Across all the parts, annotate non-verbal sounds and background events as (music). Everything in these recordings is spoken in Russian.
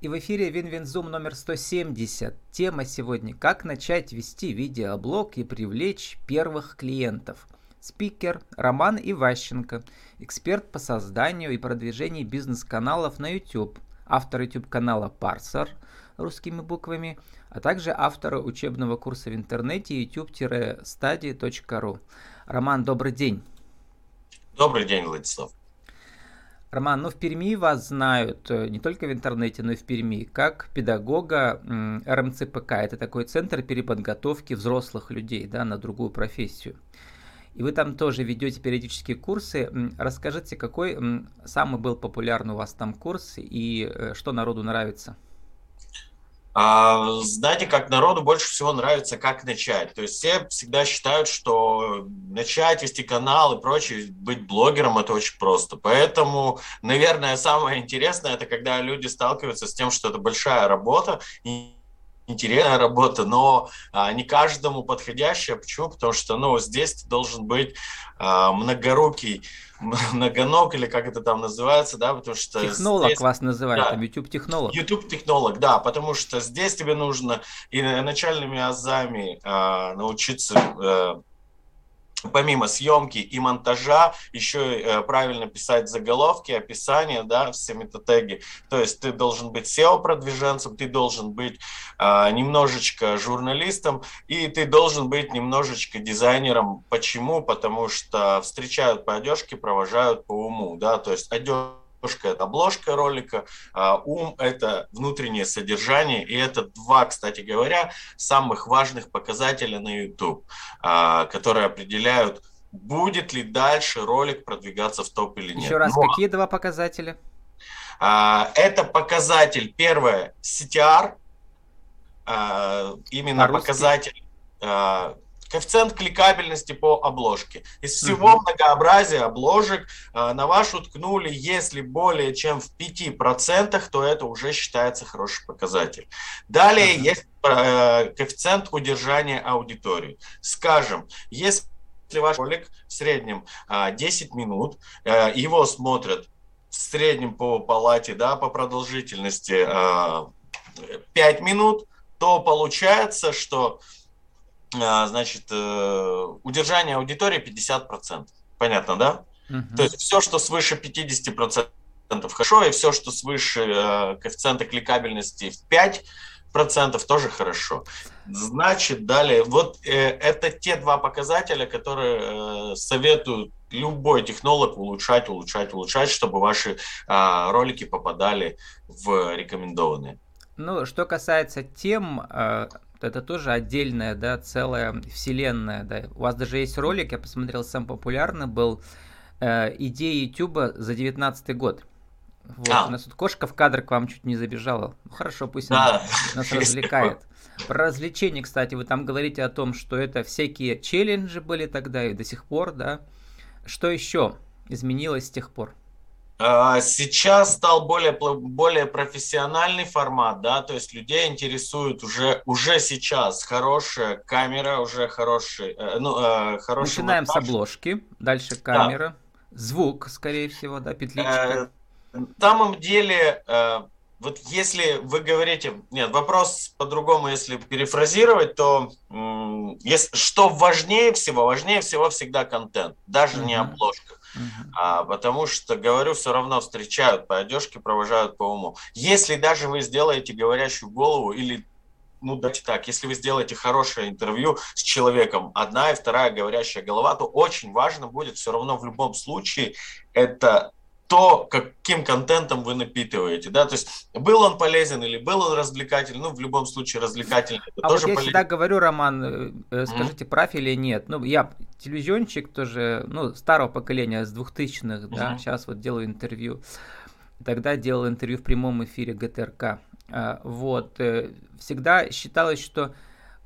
И в эфире Win Win Zoom номер 170. Тема сегодня «Как начать вести видеоблог и привлечь первых клиентов». Спикер Роман Иващенко, эксперт по созданию и продвижению бизнес-каналов на YouTube, автор YouTube-канала Parser русскими буквами, а также автор учебного курса в интернете youtube-study.ru. Роман, добрый день. Добрый день, Владислав. Роман, ну в Перми вас знают э, не только в интернете, но и в Перми, как педагога РМЦПК. Это такой центр переподготовки взрослых людей да, на другую профессию. И вы там тоже ведете периодические курсы. Расскажите, какой самый был популярный у вас там курс и э, что народу нравится? А, знаете, как народу больше всего нравится, как начать. То есть все всегда считают, что начать вести канал и прочее, быть блогером – это очень просто. Поэтому, наверное, самое интересное – это когда люди сталкиваются с тем, что это большая работа, и интересная работа, но а, не каждому подходящая. Почему? Потому что ну, здесь должен быть а, многорукий, (laughs) многоног, или как это там называется, да, потому что... Технолог здесь, вас называют, да, YouTube-технолог. YouTube-технолог, да, потому что здесь тебе нужно и начальными азами а, научиться а, помимо съемки и монтажа, еще э, правильно писать заголовки, описания, да, все метатеги. То есть ты должен быть SEO-продвиженцем, ты должен быть э, немножечко журналистом, и ты должен быть немножечко дизайнером. Почему? Потому что встречают по одежке, провожают по уму, да, то есть одежда обложка – это обложка ролика, а ум – это внутреннее содержание, и это два, кстати говоря, самых важных показателя на YouTube, а, которые определяют, будет ли дальше ролик продвигаться в топ или нет. Еще раз, Но, какие два показателя? А, это показатель, первое, CTR, именно а показатель коэффициент кликабельности по обложке. Из всего mm-hmm. многообразия обложек э, на вашу ткнули, если более чем в 5%, то это уже считается хороший показатель. Далее mm-hmm. есть э, коэффициент удержания аудитории. Скажем, если ваш ролик в среднем 10 минут, э, его смотрят в среднем по палате, да, по продолжительности 5 минут, то получается, что значит, э, удержание аудитории 50%. Понятно, да? Угу. То есть все, что свыше 50% хорошо, и все, что свыше э, коэффициента кликабельности в 5 процентов тоже хорошо. Значит, далее, вот э, это те два показателя, которые э, советуют любой технолог улучшать, улучшать, улучшать, чтобы ваши э, ролики попадали в рекомендованные. Ну, что касается тем, э, это тоже отдельная, да, целая вселенная, да. У вас даже есть ролик, я посмотрел, самый популярный был э, «Идея YouTube за 19 год». Вот, а. у нас тут кошка в кадр к вам чуть не забежала. Ну, хорошо, пусть да. она нас (laughs) развлекает. Про развлечения, кстати, вы там говорите о том, что это всякие челленджи были тогда и до сих пор, да. Что еще изменилось с тех пор? А, сейчас стал более, более профессиональный формат, да, то есть людей интересует уже, уже сейчас хорошая камера, уже хороший, э, ну, э, хороший Начинаем монтаж. с обложки, дальше камера, да. звук, скорее всего, да, петличка. Э, на самом деле, вот если вы говорите, нет, вопрос по-другому, если перефразировать, то если, что важнее всего, важнее всего всегда контент, даже uh-huh. не обложка. А, потому что, говорю, все равно встречают по одежке, провожают по уму. Если даже вы сделаете говорящую голову или ну, давайте так, если вы сделаете хорошее интервью с человеком, одна и вторая говорящая голова, то очень важно будет все равно в любом случае это то, каким контентом вы напитываете, да, то есть был он полезен или был он развлекательный, ну, в любом случае развлекательный. Это а тоже вот я полезен. всегда говорю, Роман, э, э, скажите, mm-hmm. прав или нет, ну, я телевизионщик тоже, ну, старого поколения, с 2000-х, mm-hmm. да, сейчас вот делаю интервью, тогда делал интервью в прямом эфире ГТРК, а, вот, э, всегда считалось, что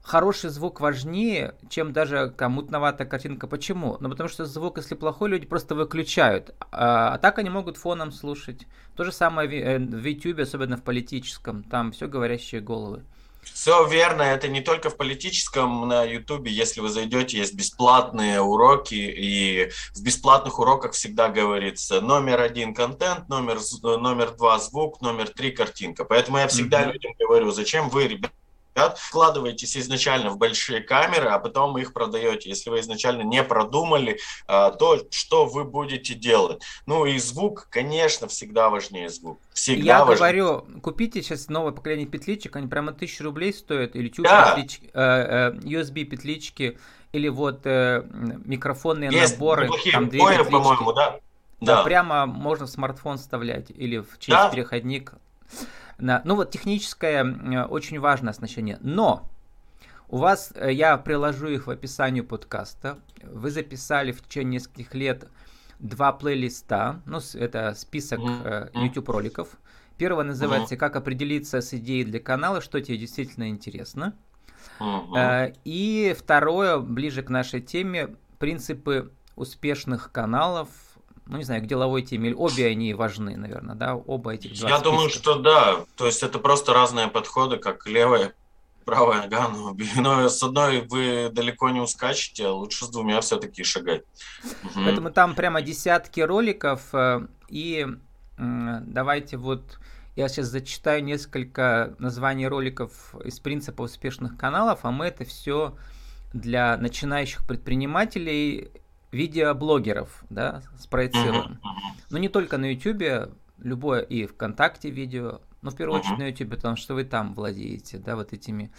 хороший звук важнее, чем даже мутноватая картинка. Почему? Ну, потому что звук, если плохой, люди просто выключают. А, а так они могут фоном слушать. То же самое в, э, в YouTube, особенно в политическом. Там все говорящие головы. Все верно, это не только в политическом на Ютубе, если вы зайдете, есть бесплатные уроки, и в бесплатных уроках всегда говорится номер один контент, номер, номер два звук, номер три картинка. Поэтому я всегда mm-hmm. людям говорю, зачем вы, ребята, вкладываетесь изначально в большие камеры, а потом их продаете. Если вы изначально не продумали, а, то что вы будете делать? Ну и звук, конечно, всегда важнее звук. Всегда Я важнее. говорю, купите сейчас новое поколение петличек, они прямо тысячу рублей стоят, или да. петлички, э, э, USB петлички, или вот э, микрофонные Есть наборы. Там две по-моему, да? Да, да, прямо можно в смартфон вставлять или в через да? переходник ну вот техническое э, очень важное оснащение. Но у вас, э, я приложу их в описании подкаста. Вы записали в течение нескольких лет два плейлиста. Ну, это список mm-hmm. YouTube роликов. Первый называется. «Как определиться с идеей для канала, что тебе действительно интересно». Mm-hmm. И второе, ближе к нашей теме, принципы успешных каналов ну не знаю, к деловой теме, или обе они важны, наверное, да, оба этих два Я списка. думаю, что да, то есть это просто разные подходы, как левая, правая нога, (laughs) но, но с одной вы далеко не ускачете, а лучше с двумя все-таки шагать. Поэтому угу. там прямо десятки роликов, э, и давайте вот я сейчас зачитаю несколько названий роликов из принципа успешных каналов, а мы это все для начинающих предпринимателей видеоблогеров, да, спроецируем. Но не только на YouTube, любое и ВКонтакте видео, но в первую очередь на YouTube, потому что вы там владеете, да, вот этими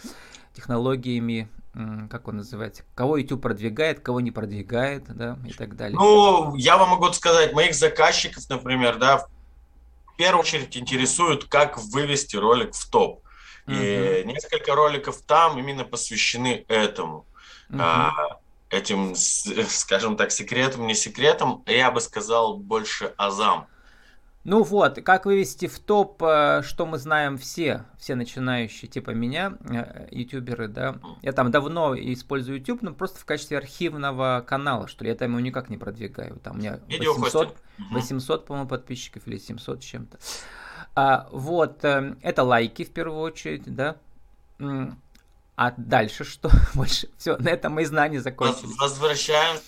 технологиями, как он называется, кого YouTube продвигает, кого не продвигает, да, и так далее. Ну, я вам могу сказать, моих заказчиков, например, да, в первую очередь интересуют, как вывести ролик в топ. И uh-huh. несколько роликов там именно посвящены этому. А, этим, (laughs) скажем так, секретом, не секретом, я бы сказал больше азам. Ну вот, как вывести в топ, э, что мы знаем все, все начинающие, типа меня, э, ютуберы, да. Я там давно использую YouTube, но просто в качестве архивного канала, что ли. Я там его никак не продвигаю. Там у меня 800, 800 по-моему, подписчиков или 700 с чем-то. А, вот, э, это лайки в первую очередь, да. А дальше что? (laughs) Больше все, на этом мои знания закончились. Возвращаемся,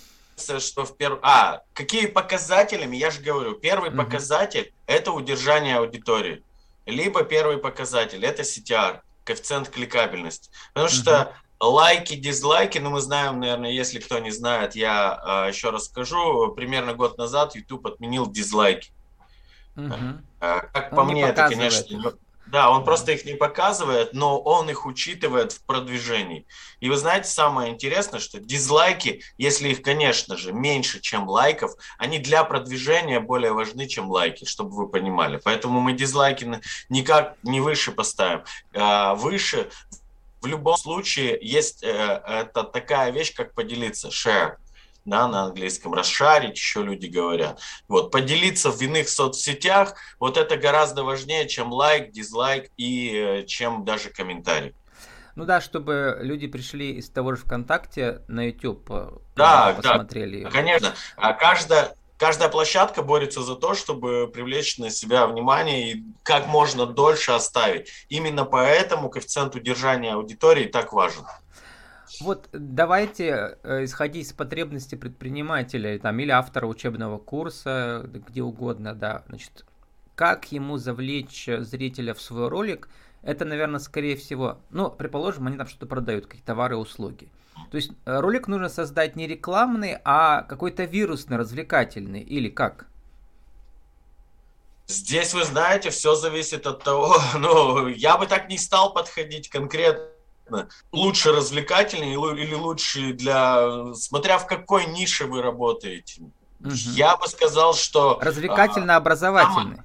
что в первом... А, какие показателями? Я же говорю, первый угу. показатель – это удержание аудитории. Либо первый показатель – это CTR, коэффициент кликабельности. Потому что угу. лайки, дизлайки, ну мы знаем, наверное, если кто не знает, я э, еще раз скажу, примерно год назад YouTube отменил дизлайки. Угу. Как Он по мне, это, конечно... Да, он просто их не показывает, но он их учитывает в продвижении. И вы знаете, самое интересное, что дизлайки, если их, конечно же, меньше, чем лайков, они для продвижения более важны, чем лайки, чтобы вы понимали. Поэтому мы дизлайки никак не выше поставим. А, выше в любом случае есть э, это такая вещь, как поделиться, share да, на английском, расшарить, еще люди говорят. Вот, поделиться в иных соцсетях, вот это гораздо важнее, чем лайк, дизлайк и э, чем даже комментарий. Ну да, чтобы люди пришли из того же ВКонтакте на YouTube, э, да, посмотрели. Да, конечно. А каждая, каждая площадка борется за то, чтобы привлечь на себя внимание и как можно дольше оставить. Именно поэтому коэффициент удержания аудитории так важен. Вот давайте э, исходить из потребностей предпринимателя там, или автора учебного курса, где угодно, да, значит, как ему завлечь зрителя в свой ролик, это, наверное, скорее всего, ну, предположим, они там что-то продают, какие-то товары услуги. То есть э, ролик нужно создать не рекламный, а какой-то вирусный, развлекательный, или как? Здесь, вы знаете, все зависит от того, (laughs) ну, я бы так не стал подходить конкретно лучше развлекательный или лучше для... Смотря в какой нише вы работаете. Угу. Я бы сказал, что... Развлекательно-образовательный.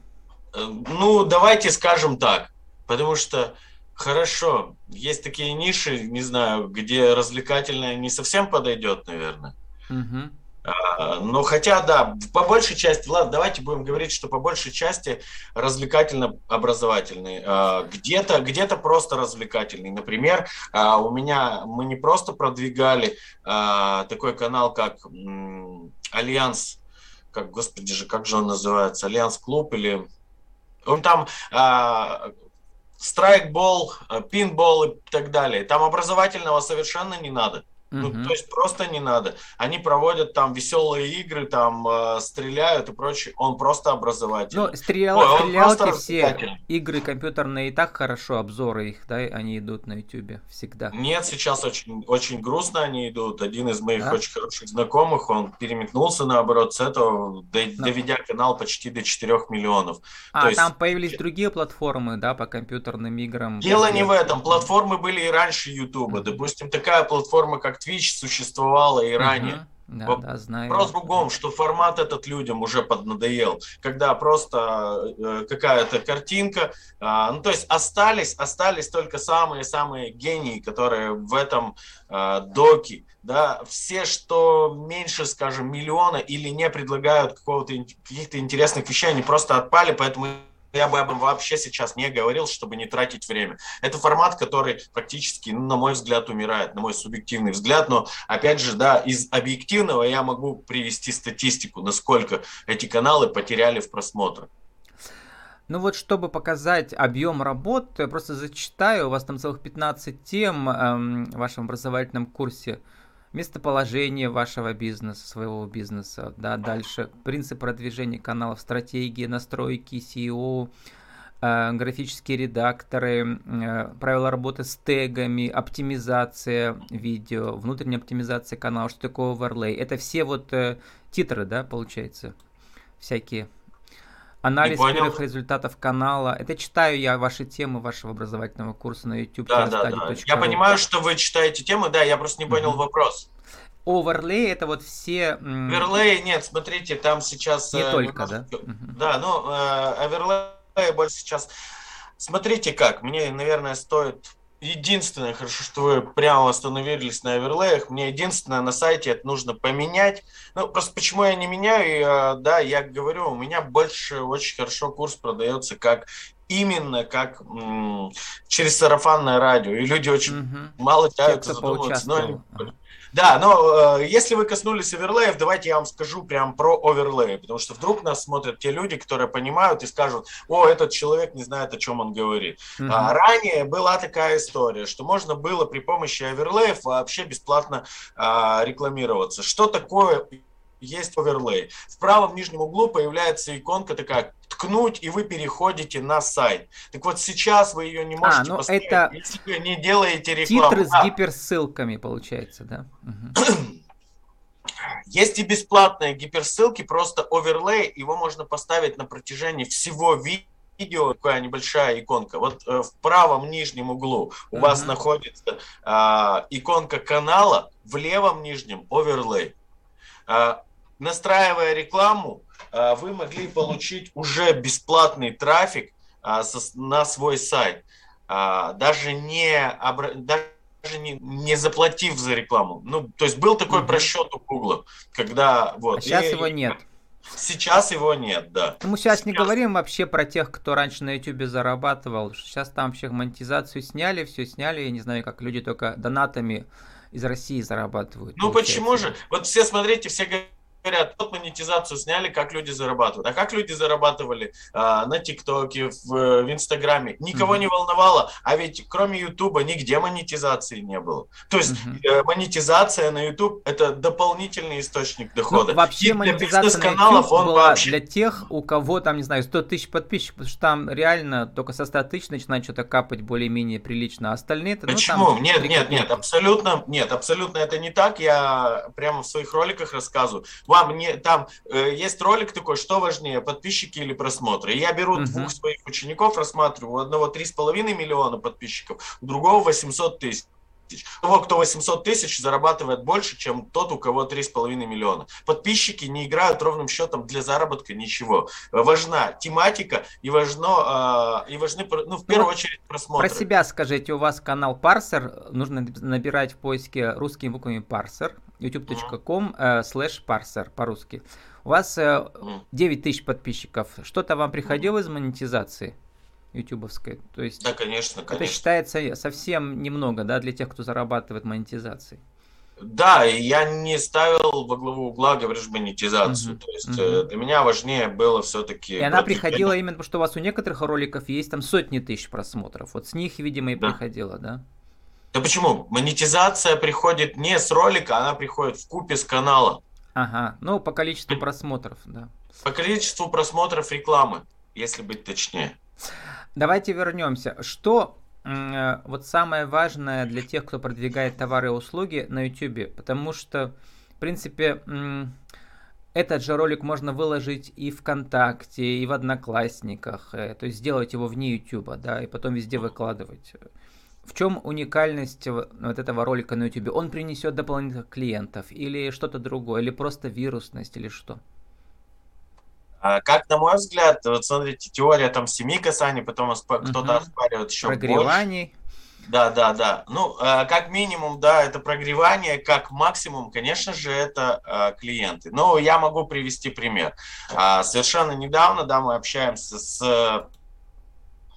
А, ну, давайте скажем так. Потому что, хорошо, есть такие ниши, не знаю, где развлекательное не совсем подойдет, наверное. Угу. А, но хотя, да, по большей части, ладно, давайте будем говорить, что по большей части развлекательно-образовательный. А, где-то где просто развлекательный. Например, а, у меня мы не просто продвигали такой канал, как Альянс, как, господи же, как же он называется, Альянс Клуб или... Он там страйкбол, пинбол и так далее. Там образовательного совершенно не надо. Ну, Мгм. то есть просто не надо. Они проводят там веселые игры, там э, стреляют и прочее. Он просто образовательный. Ну, стрелял, Ой, стрелялки просто все, игры компьютерные и так хорошо, обзоры их, да, они идут на ютубе всегда. Нет, сейчас очень, очень грустно они идут. Один из моих Да? очень хороших знакомых, он переметнулся наоборот с этого, до- Да. доведя канал почти до 4 миллионов. А, есть- там появились другие платформы, да, по компьютерным играм. Дело не в этом. Платформы были и раньше Ютуба. Мгм. Допустим, такая платформа, как Twitch, существовала и ранее. Мгм. Да, Воп- да, знаю. Вопрос в другом, что формат этот людям уже поднадоел, когда просто э, какая-то картинка, а, ну то есть остались, остались только самые-самые гении, которые в этом а, доке, да, все, что меньше, скажем, миллиона или не предлагают какого-то каких-то интересных вещей, они просто отпали, поэтому я бы об этом вообще сейчас не говорил, чтобы не тратить время. Это формат, который практически, ну, на мой взгляд, умирает, на мой субъективный взгляд, но опять же, да, из объективного я могу привести статистику, насколько эти каналы потеряли в просмотрах. Ну вот, чтобы показать объем работ, я просто зачитаю, у вас там целых 15 тем эм, в вашем образовательном курсе. Местоположение вашего бизнеса, своего бизнеса, да, дальше принцип продвижения каналов, стратегии, настройки, SEO, э, графические редакторы, э, правила работы с тегами, оптимизация видео, внутренняя оптимизация канала, что такое оверлей. Это все вот э, титры, да, получается, всякие. Анализ первых результатов канала. Это читаю я ваши темы вашего образовательного курса на YouTube. Да, да, да. Я понимаю, что вы читаете темы, да, я просто не понял Мгм. вопрос. Оверлей это вот все... Оверлей, нет, смотрите, там сейчас... Не э, только, да? Мгм. Да, ну, э, оверлей больше сейчас... Смотрите как, мне, наверное, стоит... Единственное, хорошо, что вы прямо остановились на оверлеях, мне единственное на сайте это нужно поменять. Ну, просто почему я не меняю, и, э, да, я говорю, у меня больше очень хорошо курс продается как именно как м, через сарафанное радио, и люди очень Мгм. мало кто задумываются. но они- поучаствовал. Ага. Да, но э, если вы коснулись оверлеев, давайте я вам скажу прям про оверлеи, потому что вдруг нас смотрят те люди, которые понимают и скажут, о, этот человек не знает, о чем он говорит. Мгм. А, ранее была такая история, что можно было при помощи оверлеев вообще бесплатно а, рекламироваться. Что такое есть оверлей? В правом нижнем углу появляется иконка такая ткнуть, и вы переходите на сайт. Так вот сейчас вы ее не можете ну поставить, это если вы не делаете рекламу. Титры с гиперссылками, получается, да? Мгм. Есть и бесплатные гиперссылки, просто оверлей, его можно поставить на протяжении всего ви- видео, такая небольшая иконка. Вот э, в правом нижнем углу у Мгм. вас находится а, иконка канала, в левом нижнем оверлей. А, настраивая рекламу, а, вы могли получить уже бесплатный трафик со- на свой сайт, А, даже не даже не, не заплатив за рекламу. Ну, то есть был такой Мгм. просчет у Гугла, когда вот. А сейчас и- его нет. Сейчас его нет, да. Ну, Мы сейчас не Сейчас. говорим вообще про тех, кто раньше на YouTube зарабатывал. Сейчас там вообще монетизацию сняли, все сняли. Я не знаю, как люди только донатами из России зарабатывают. Ну получается. почему же? Вот все смотрите, все говорят, вот монетизацию сняли, как люди зарабатывают. А как люди зарабатывали а, на ТикТоке, в, в Инстаграме? Никого Мгм. не волновало. А ведь кроме Ютуба нигде монетизации не было. То есть э, монетизация на Ютуб это дополнительный источник Ну, дохода. вообще И монетизация на YouTube он была вообще для тех, у кого там, не знаю, 100 тысяч подписчиков, потому что там реально только со 100 тысяч начинает что-то капать более-менее прилично, а остальные это, ну, Почему? там нет, нет, нет, абсолютно, нет, абсолютно это не так. Я прямо в своих роликах рассказываю. Вам не там э, есть ролик такой, что важнее, подписчики или просмотры. Я беру Мгм. двух своих учеников, рассматриваю. У одного 3,5 миллиона подписчиков, у другого 800 тысяч. Того, кто 800 тысяч, зарабатывает больше, чем тот, у кого 3,5 миллиона. Подписчики не играют ровным счетом для заработка ничего. Важна тематика и, важно, э, и важны, ну, в первую вот очередь, просмотры. Про себя скажите, у вас канал Парсер, нужно набирать в поиске русскими буквами Парсер, youtube.com э, слэш парсер по-русски. У вас э, Мгм. 9 тысяч подписчиков. Что-то вам приходило из монетизации ютубовской? То есть Да, конечно, это конечно. считается совсем немного, да, для тех, кто зарабатывает монетизацией. Да, и я не ставил во главу угла, говоришь, монетизацию. Mm-hmm. То есть mm-hmm. для меня важнее было все-таки... И она приходила именно потому, что у вас у некоторых роликов есть там сотни тысяч просмотров. Вот с них, видимо, и да. приходила, да? Да почему? Монетизация приходит не с ролика, она приходит в купе с канала. Ага, ну по количеству просмотров, да. По количеству просмотров рекламы, если быть точнее. Давайте вернемся. Что э, вот самое важное для тех, кто продвигает товары и услуги на YouTube? Потому что, в принципе, этот же ролик можно выложить и ВКонтакте, и в Одноклассниках, э, то есть сделать его вне YouTube, да, и потом везде выкладывать. В чем уникальность вот этого ролика на YouTube? Он принесет дополнительных клиентов или что-то другое, или просто вирусность, или что? А, как на мой взгляд, вот смотрите, теория там семи касаний, потом кто-то угу. оспаривает еще Прогреваний. больше. Да, да, да. Ну, а, как минимум, да, это прогревание, как максимум, конечно же, это а, клиенты. Но я могу привести пример. Совершенно недавно, да, мы общаемся с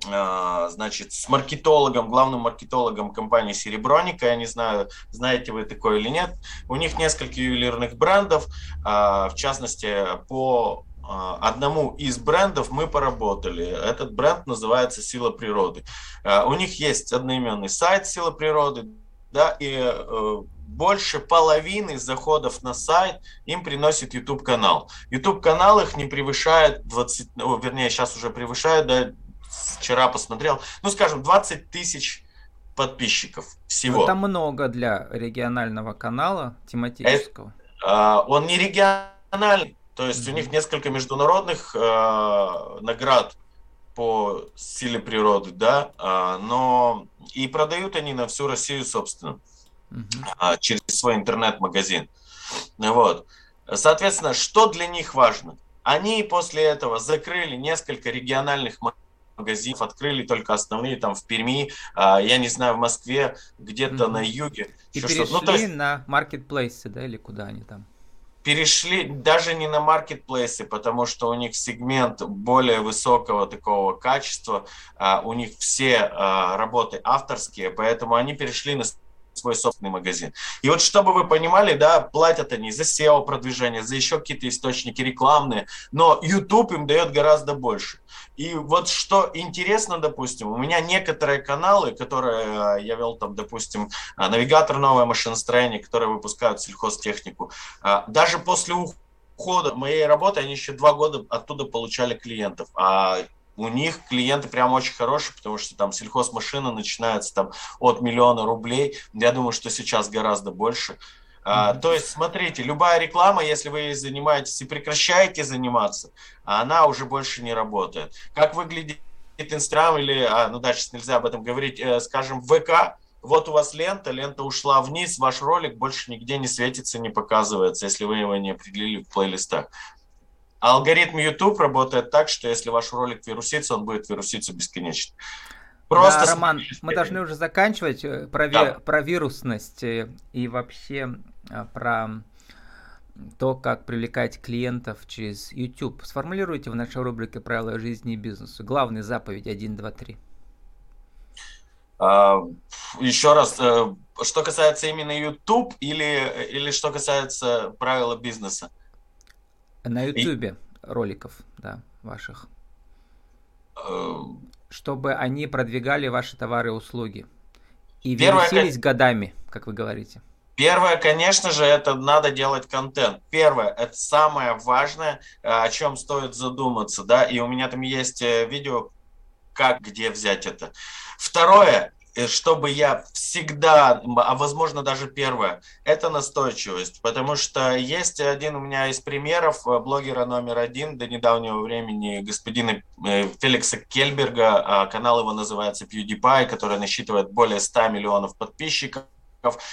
значит, с маркетологом, главным маркетологом компании Сереброника, я не знаю, знаете вы такое или нет, у них несколько ювелирных брендов, в частности, по а, одному из брендов мы поработали. Этот бренд называется «Сила природы». А, у них есть одноименный сайт «Сила природы», да, и э, больше половины заходов на сайт им приносит YouTube канал. YouTube канал их не превышает 20, ну, вернее, сейчас уже превышает, да, вчера посмотрел, ну, скажем, 20 тысяч подписчиков всего. Это много для регионального канала тематического. Это, он не региональный, то есть mm-hmm. у них несколько международных э, наград по силе природы, да, э, но и продают они на всю Россию, собственно, mm-hmm. э, через свой интернет-магазин. Вот. Соответственно, что для них важно? Они после этого закрыли несколько региональных магазинов, открыли только основные там в Перми, э, я не знаю, в Москве, где-то mm-hmm. на юге. И перешли ну, то есть... на маркетплейсы, да, или куда они там? перешли даже не на маркетплейсы, потому что у них сегмент более высокого такого качества, а, у них все а, работы авторские, поэтому они перешли на свой собственный магазин. И вот чтобы вы понимали, да, платят они за SEO продвижение, за еще какие-то источники рекламные, но YouTube им дает гораздо больше. И вот что интересно, допустим, у меня некоторые каналы, которые э, я вел там, допустим, э, навигатор новое машиностроение, которые выпускают сельхозтехнику, э, даже после ухода моей работы они еще два года оттуда получали клиентов. А у них клиенты прям очень хорошие, потому что там сельхозмашина начинается там от миллиона рублей. Я думаю, что сейчас гораздо больше. А, то есть, смотрите, любая реклама, если вы занимаетесь и прекращаете заниматься, она уже больше не работает. Как выглядит Инстаграм или, а, ну дальше нельзя об этом говорить, э, скажем, ВК, вот у вас лента, лента ушла вниз, ваш ролик больше нигде не светится, не показывается, если вы его не определили в плейлистах. Алгоритм YouTube работает так, что если ваш ролик вирусится, он будет вируситься бесконечно. Просто да, Роман, мы должны уже заканчивать э, про, да. про вирусность э, и вообще э, про то, как привлекать клиентов через YouTube. Сформулируйте в нашей рубрике «Правила жизни и бизнеса». Главные заповеди 1, 2, 3. Еще раз, что касается именно YouTube или, или что касается правила бизнеса? На YouTube и... роликов, да, ваших чтобы они продвигали ваши товары и услуги. И вирусились годами, как вы говорите. Первое, конечно же, это надо делать контент. Первое, это самое важное, э, о чем стоит задуматься, да, и у меня там есть э, видео, как, где взять это. Второе, чтобы я всегда, а возможно даже первое, это настойчивость, потому что есть один у меня из примеров э, блогера номер один до недавнего времени господина э, Феликса Кельберга, а канал его называется PewDiePie, который насчитывает более 100 миллионов подписчиков,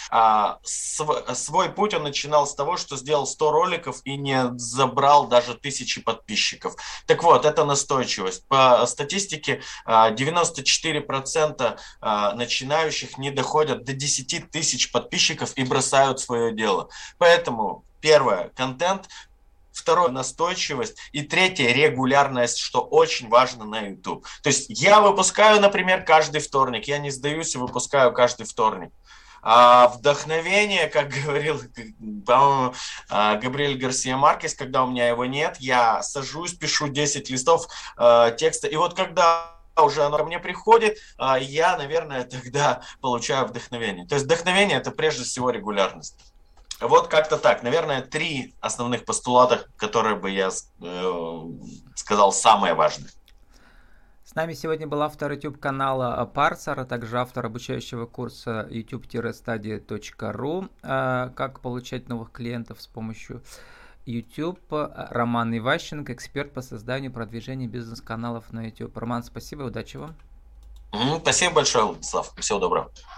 а, свой путь он начинал с того, что сделал 100 роликов и не забрал даже тысячи подписчиков. Так вот, это настойчивость. По статистике 94% а, а, начинающих не доходят до 10 тысяч подписчиков и бросают свое дело. Поэтому Первое, контент, Второе – настойчивость. И третье – регулярность, что очень важно на YouTube. То есть я выпускаю, например, каждый вторник. Я не сдаюсь и выпускаю каждый вторник. А вдохновение, как говорил, а, Габриэль Гарсия Маркес, когда у меня его нет, я сажусь, пишу 10 листов э, текста, и вот когда уже оно ко мне приходит, э, я, наверное, тогда получаю вдохновение. То есть вдохновение – это прежде всего регулярность. Вот как-то так. Наверное, три основных постулата, которые бы я э, сказал самые важные. Нами сегодня был автор YouTube канала Парсер, а также автор обучающего курса youtube-study.ru э, «Как получать новых клиентов с помощью YouTube». Роман Иващенко, эксперт по созданию и продвижению бизнес-каналов на YouTube. Роман, спасибо, удачи вам. Спасибо большое, Владислав. Всего доброго.